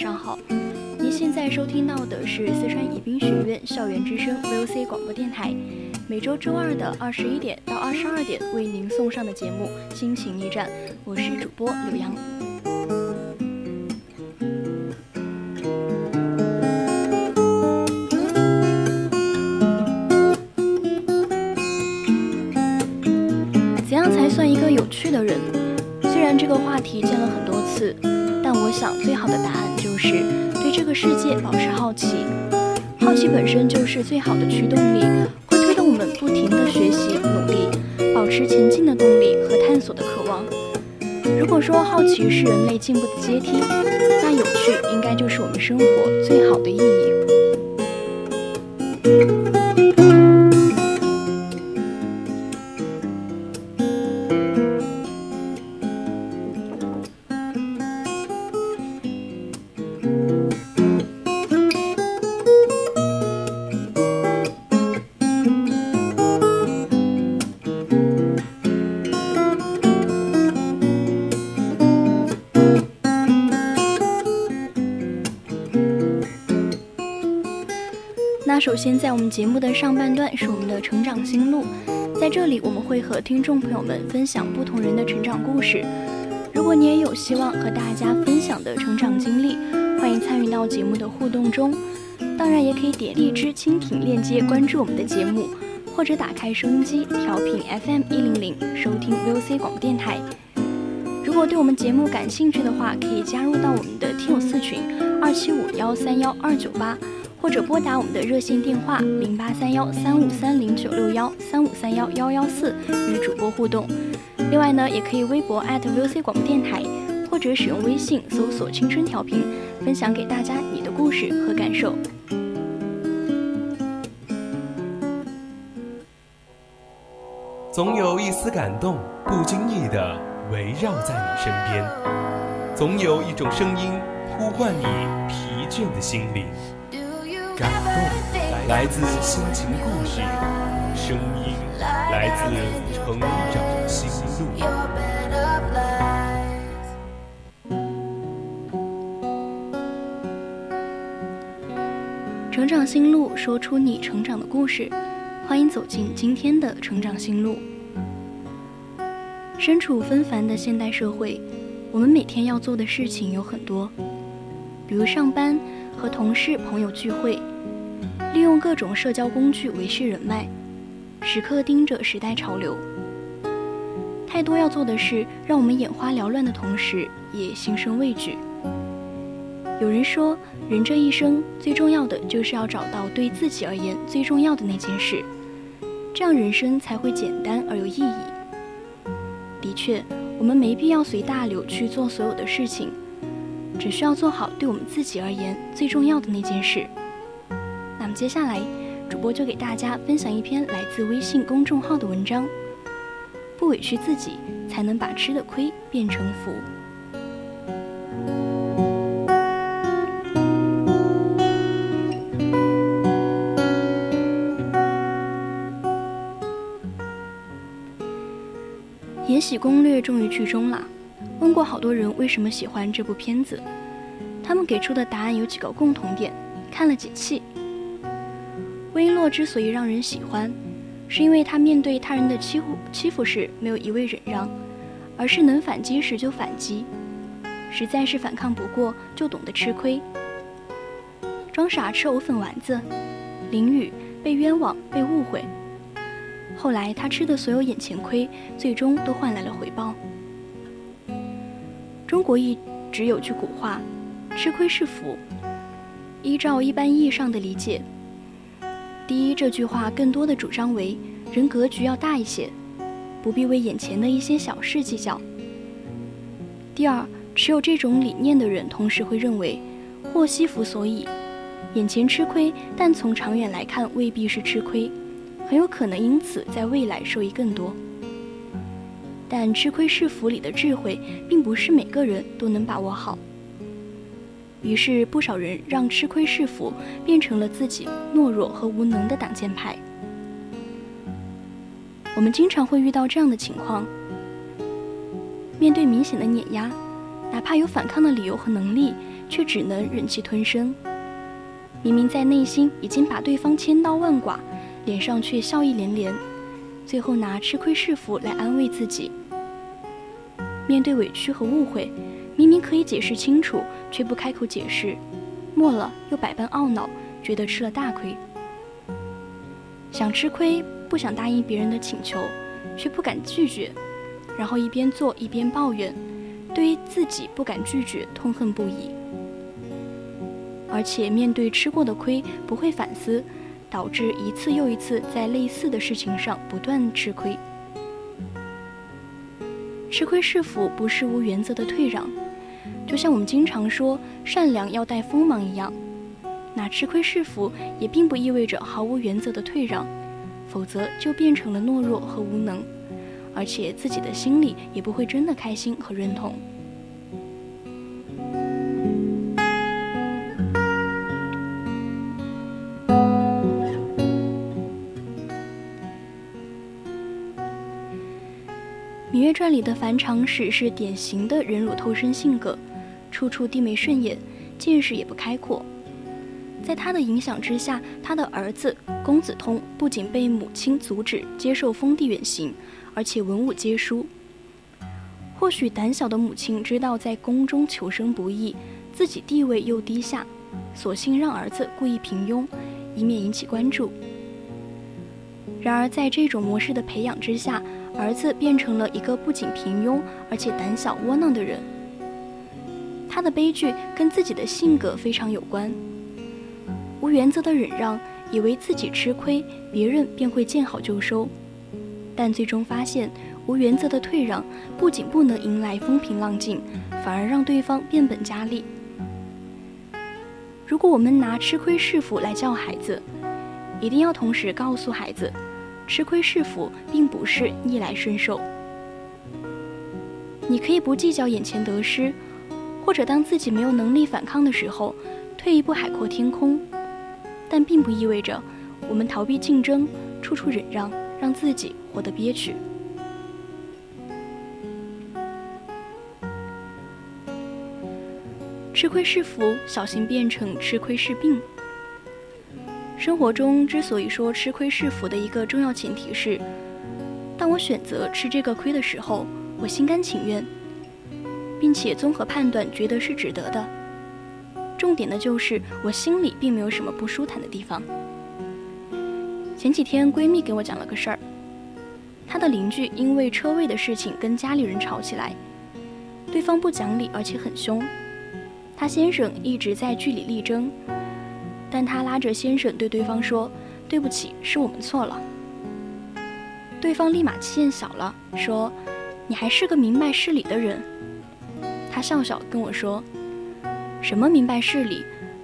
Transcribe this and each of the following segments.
上好！您现在收听到的是四川宜宾学院校园之声 VOC 广播电台，每周周二的二十一点到二十二点为您送上的节目《心情驿站》，我是主播刘洋。怎样才算一个有趣的人？虽然这个话题见了很多次。最好的答案就是对这个世界保持好奇。好奇本身就是最好的驱动力，会推动我们不停地学习、努力，保持前进的动力和探索的渴望。如果说好奇是人类进步的阶梯，那有趣应该就是我们生活最好的意义。首先，在我们节目的上半段是我们的成长心路，在这里我们会和听众朋友们分享不同人的成长故事。如果你也有希望和大家分享的成长经历，欢迎参与到节目的互动中。当然，也可以点荔枝蜻蜓链接关注我们的节目，或者打开收音机调频 FM 一零零收听 VOC 广播电台。如果对我们节目感兴趣的话，可以加入到我们的听友四群二七五幺三幺二九八。或者拨打我们的热线电话零八三幺三五三零九六幺三五三幺幺幺四与主播互动。另外呢，也可以微博 @VOC 广播电台，或者使用微信搜索“青春调频”，分享给大家你的故事和感受。总有一丝感动，不经意的围绕在你身边；总有一种声音呼唤你疲倦的心灵。感动来自心情故事，声音来自成长心路。成长心路，说出你成长的故事。欢迎走进今天的成长心路。身处纷繁的现代社会，我们每天要做的事情有很多，比如上班、和同事、朋友聚会。利用各种社交工具维系人脉，时刻盯着时代潮流。太多要做的事，让我们眼花缭乱的同时，也心生畏惧。有人说，人这一生最重要的就是要找到对自己而言最重要的那件事，这样人生才会简单而有意义。的确，我们没必要随大流去做所有的事情，只需要做好对我们自己而言最重要的那件事。接下来，主播就给大家分享一篇来自微信公众号的文章：不委屈自己，才能把吃的亏变成福。《延禧攻略》终于剧终了，问过好多人为什么喜欢这部片子，他们给出的答案有几个共同点：看了解气。璎珞之所以让人喜欢，是因为他面对他人的欺负欺负时没有一味忍让，而是能反击时就反击，实在是反抗不过就懂得吃亏。装傻吃藕粉丸子，淋雨被冤枉被误会，后来他吃的所有眼前亏，最终都换来了回报。中国一直有句古话：“吃亏是福。”依照一般意义上的理解，第一，这句话更多的主张为人格局要大一些，不必为眼前的一些小事计较。第二，持有这种理念的人，同时会认为祸兮福所倚，眼前吃亏，但从长远来看未必是吃亏，很有可能因此在未来受益更多。但吃亏是福里的智慧，并不是每个人都能把握好。于是，不少人让吃亏是福变成了自己懦弱和无能的挡箭牌。我们经常会遇到这样的情况：面对明显的碾压，哪怕有反抗的理由和能力，却只能忍气吞声。明明在内心已经把对方千刀万剐，脸上却笑意连连，最后拿吃亏是福来安慰自己。面对委屈和误会。明明可以解释清楚，却不开口解释，末了又百般懊恼，觉得吃了大亏。想吃亏，不想答应别人的请求，却不敢拒绝，然后一边做一边抱怨，对于自己不敢拒绝痛恨不已。而且面对吃过的亏不会反思，导致一次又一次在类似的事情上不断吃亏。吃亏是福，不是无原则的退让。就像我们经常说善良要带锋芒一样，那吃亏是福也并不意味着毫无原则的退让，否则就变成了懦弱和无能，而且自己的心里也不会真的开心和认同。《芈月传》里的樊长史是典型的忍辱偷生性格。处处低眉顺眼，见识也不开阔。在他的影响之下，他的儿子公子通不仅被母亲阻止接受封地远行，而且文武皆输。或许胆小的母亲知道在宫中求生不易，自己地位又低下，索性让儿子故意平庸，以免引起关注。然而在这种模式的培养之下，儿子变成了一个不仅平庸，而且胆小窝囊的人。他的悲剧跟自己的性格非常有关。无原则的忍让，以为自己吃亏，别人便会见好就收，但最终发现，无原则的退让不仅不能迎来风平浪静，反而让对方变本加厉。如果我们拿吃亏是福来教孩子，一定要同时告诉孩子，吃亏是福并不是逆来顺受。你可以不计较眼前得失。或者当自己没有能力反抗的时候，退一步海阔天空，但并不意味着我们逃避竞争，处处忍让，让自己活得憋屈。吃亏是福，小心变成吃亏是病。生活中之所以说吃亏是福的一个重要前提是，当我选择吃这个亏的时候，我心甘情愿。并且综合判断，觉得是值得的。重点的就是我心里并没有什么不舒坦的地方。前几天闺蜜给我讲了个事儿，她的邻居因为车位的事情跟家里人吵起来，对方不讲理而且很凶，她先生一直在据理力争，但她拉着先生对对方说：“对不起，是我们错了。”对方立马气焰小了，说：“你还是个明白事理的人。”他笑笑跟我说：“什么明白事理，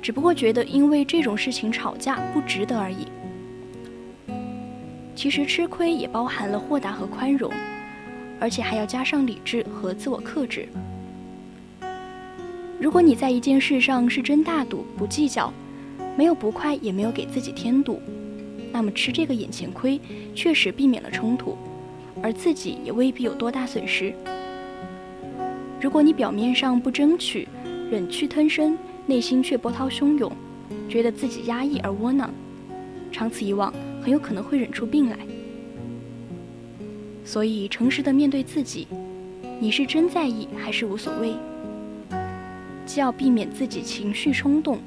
只不过觉得因为这种事情吵架不值得而已。其实吃亏也包含了豁达和宽容，而且还要加上理智和自我克制。如果你在一件事上是真大度，不计较，没有不快，也没有给自己添堵，那么吃这个眼前亏，确实避免了冲突，而自己也未必有多大损失。”如果你表面上不争取，忍气吞声，内心却波涛汹涌，觉得自己压抑而窝囊，长此以往，很有可能会忍出病来。所以诚实的面对自己，你是真在意还是无所谓？既要避免自己情绪冲动，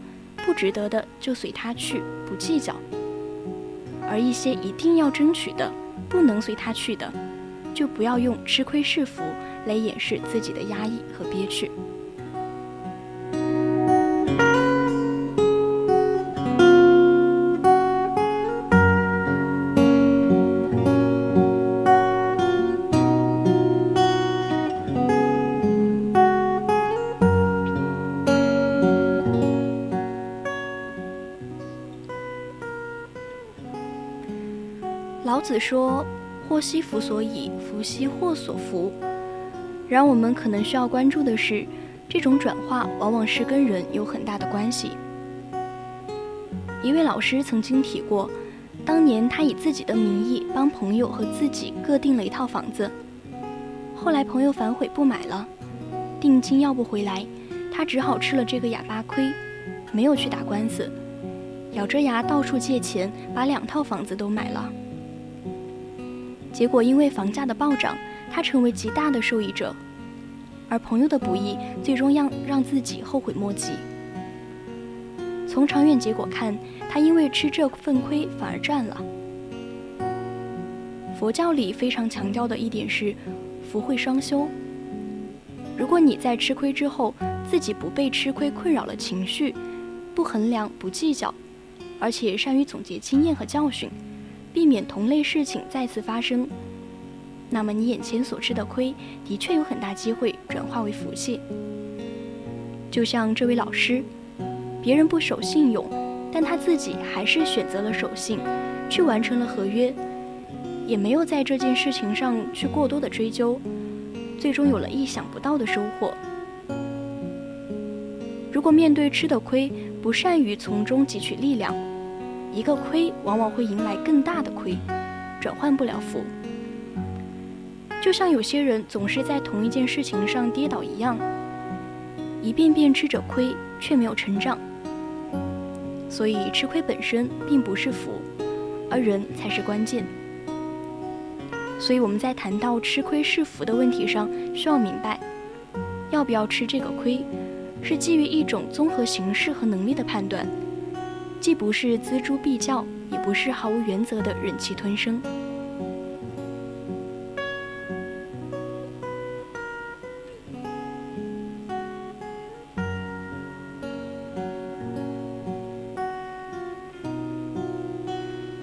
不值得的就随他去，不计较；而一些一定要争取的，不能随他去的，就不要用吃亏是福来掩饰自己的压抑和憋屈。老子说：“祸兮福所倚，福兮祸所伏。”然而，我们可能需要关注的是，这种转化往往是跟人有很大的关系。一位老师曾经提过，当年他以自己的名义帮朋友和自己各订了一套房子，后来朋友反悔不买了，定金要不回来，他只好吃了这个哑巴亏，没有去打官司，咬着牙到处借钱，把两套房子都买了。结果因为房价的暴涨，他成为极大的受益者，而朋友的不义最终让让自己后悔莫及。从长远结果看，他因为吃这份亏反而赚了。佛教里非常强调的一点是福慧双修。如果你在吃亏之后，自己不被吃亏困扰了情绪，不衡量不计较，而且善于总结经验和教训。避免同类事情再次发生，那么你眼前所吃的亏，的确有很大机会转化为福气。就像这位老师，别人不守信用，但他自己还是选择了守信，去完成了合约，也没有在这件事情上去过多的追究，最终有了意想不到的收获。如果面对吃的亏，不善于从中汲取力量。一个亏往往会迎来更大的亏，转换不了福。就像有些人总是在同一件事情上跌倒一样，一遍遍吃着亏却没有成长。所以吃亏本身并不是福，而人才是关键。所以我们在谈到吃亏是福的问题上，需要明白，要不要吃这个亏，是基于一种综合形式和能力的判断。既不是锱铢必较，也不是毫无原则的忍气吞声。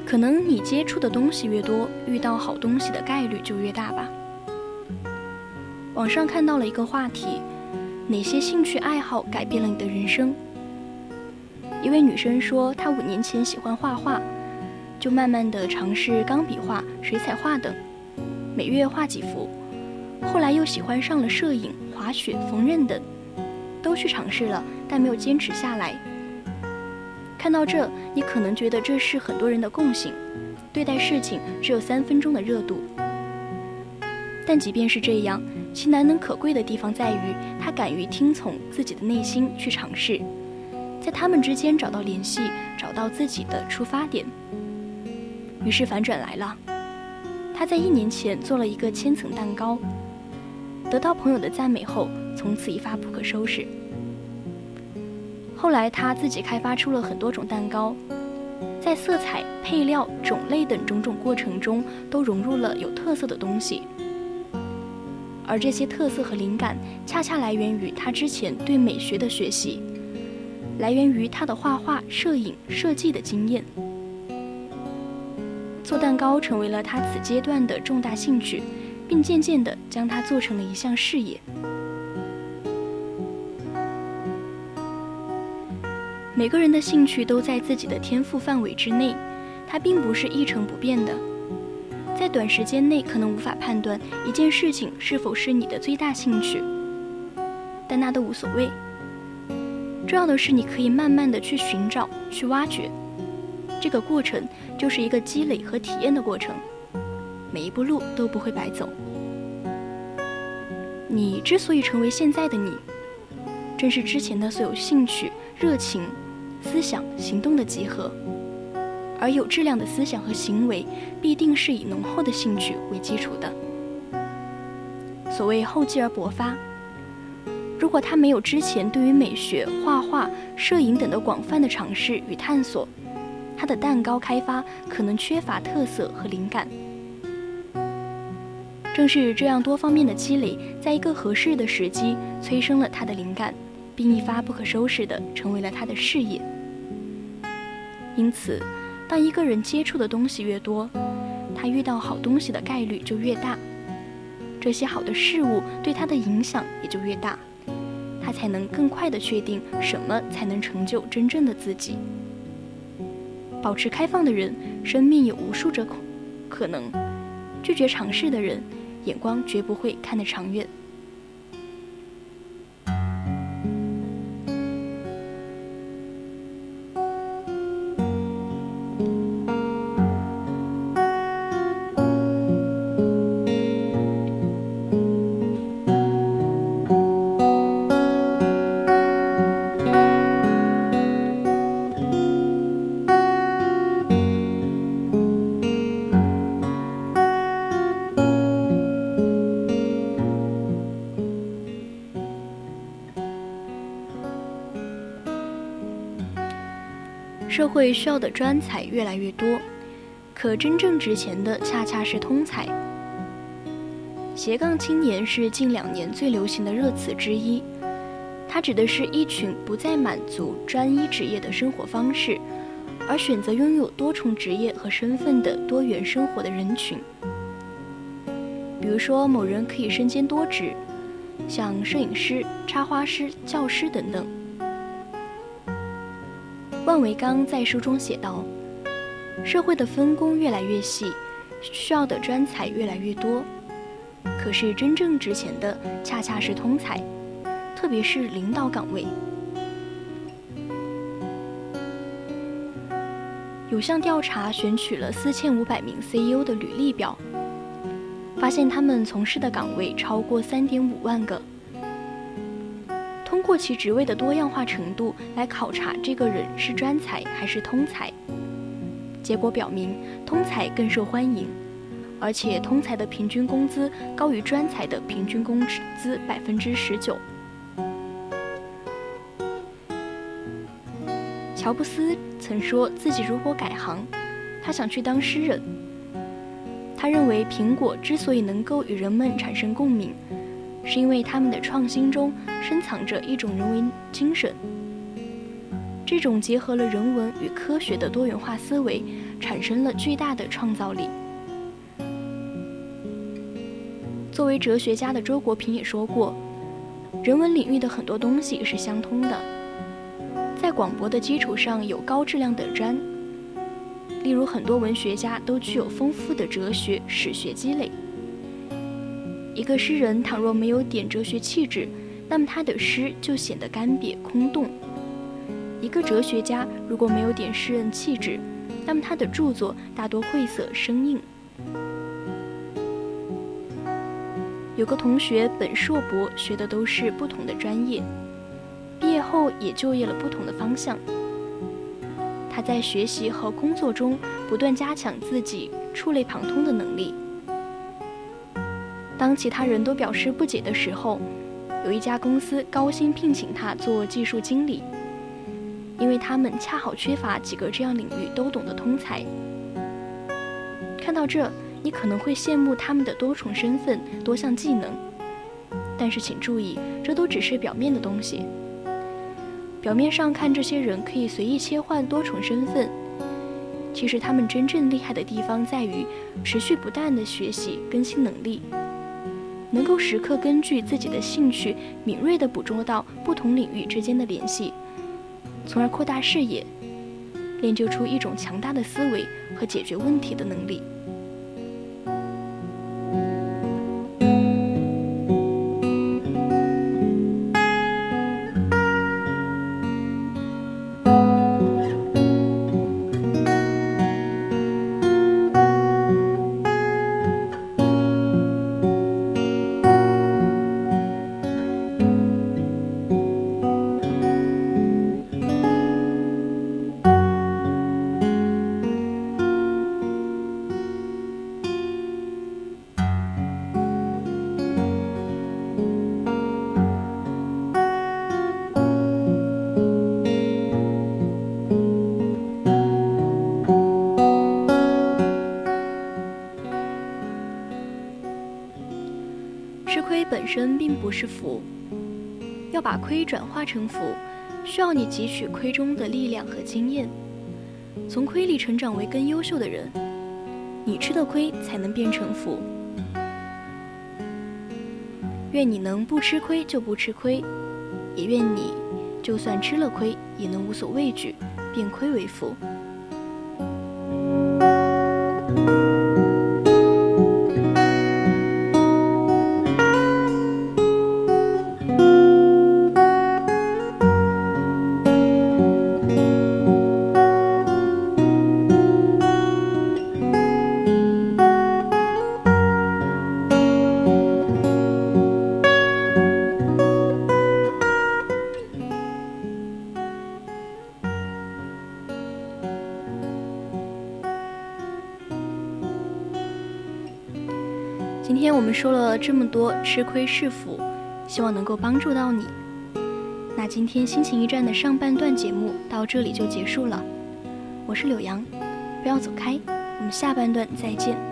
可能你接触的东西越多，遇到好东西的概率就越大吧。网上看到了一个话题：哪些兴趣爱好改变了你的人生？一位女生说，她五年前喜欢画画，就慢慢的尝试钢笔画、水彩画等，每月画几幅。后来又喜欢上了摄影、滑雪、缝纫等，都去尝试了，但没有坚持下来。看到这，你可能觉得这是很多人的共性，对待事情只有三分钟的热度。但即便是这样，其难能可贵的地方在于，他敢于听从自己的内心去尝试。在他们之间找到联系，找到自己的出发点。于是反转来了，他在一年前做了一个千层蛋糕，得到朋友的赞美后，从此一发不可收拾。后来他自己开发出了很多种蛋糕，在色彩、配料、种类等种种过程中，都融入了有特色的东西。而这些特色和灵感，恰恰来源于他之前对美学的学习。来源于他的画画、摄影、设计的经验。做蛋糕成为了他此阶段的重大兴趣，并渐渐地将它做成了一项事业。每个人的兴趣都在自己的天赋范围之内，它并不是一成不变的。在短时间内可能无法判断一件事情是否是你的最大兴趣，但那都无所谓。重要的是，你可以慢慢的去寻找、去挖掘，这个过程就是一个积累和体验的过程，每一步路都不会白走。你之所以成为现在的你，正是之前的所有兴趣、热情、思想、行动的集合，而有质量的思想和行为，必定是以浓厚的兴趣为基础的。所谓厚积而薄发。如果他没有之前对于美学、画画、摄影等的广泛的尝试与探索，他的蛋糕开发可能缺乏特色和灵感。正是这样多方面的积累，在一个合适的时机催生了他的灵感，并一发不可收拾地成为了他的事业。因此，当一个人接触的东西越多，他遇到好东西的概率就越大，这些好的事物对他的影响也就越大。他才能更快地确定什么才能成就真正的自己。保持开放的人，生命有无数种可能；拒绝尝试的人，眼光绝不会看得长远。社会需要的专才越来越多，可真正值钱的恰恰是通才。斜杠青年是近两年最流行的热词之一，它指的是一群不再满足专一职业的生活方式，而选择拥有多重职业和身份的多元生活的人群。比如说，某人可以身兼多职，像摄影师、插花师、教师等等。万维刚在书中写道：“社会的分工越来越细，需要的专才越来越多，可是真正值钱的恰恰是通才，特别是领导岗位。有项调查选取了四千五百名 CEO 的履历表，发现他们从事的岗位超过三点五万个。”通过其职位的多样化程度来考察这个人是专才还是通才。结果表明，通才更受欢迎，而且通才的平均工资高于专才的平均工资百分之十九。乔布斯曾说自己如果改行，他想去当诗人。他认为苹果之所以能够与人们产生共鸣。是因为他们的创新中深藏着一种人文精神，这种结合了人文与科学的多元化思维，产生了巨大的创造力。作为哲学家的周国平也说过，人文领域的很多东西是相通的，在广博的基础上有高质量的专，例如很多文学家都具有丰富的哲学史学积累。一个诗人倘若没有点哲学气质，那么他的诗就显得干瘪空洞；一个哲学家如果没有点诗人气质，那么他的著作大多晦涩生硬。有个同学本硕博学的都是不同的专业，毕业后也就业了不同的方向。他在学习和工作中不断加强自己触类旁通的能力。当其他人都表示不解的时候，有一家公司高薪聘请他做技术经理，因为他们恰好缺乏几个这样领域都懂的通才。看到这，你可能会羡慕他们的多重身份、多项技能，但是请注意，这都只是表面的东西。表面上看，这些人可以随意切换多重身份，其实他们真正厉害的地方在于持续不断的学习、更新能力。能够时刻根据自己的兴趣，敏锐地捕捉到不同领域之间的联系，从而扩大视野，练就出一种强大的思维和解决问题的能力。吃亏本身并不是福，要把亏转化成福，需要你汲取亏中的力量和经验，从亏里成长为更优秀的人。你吃的亏才能变成福。愿你能不吃亏就不吃亏，也愿你就算吃了亏也能无所畏惧，变亏为福。说了这么多吃亏是福，希望能够帮助到你。那今天心情驿站的上半段节目到这里就结束了，我是柳阳，不要走开，我们下半段再见。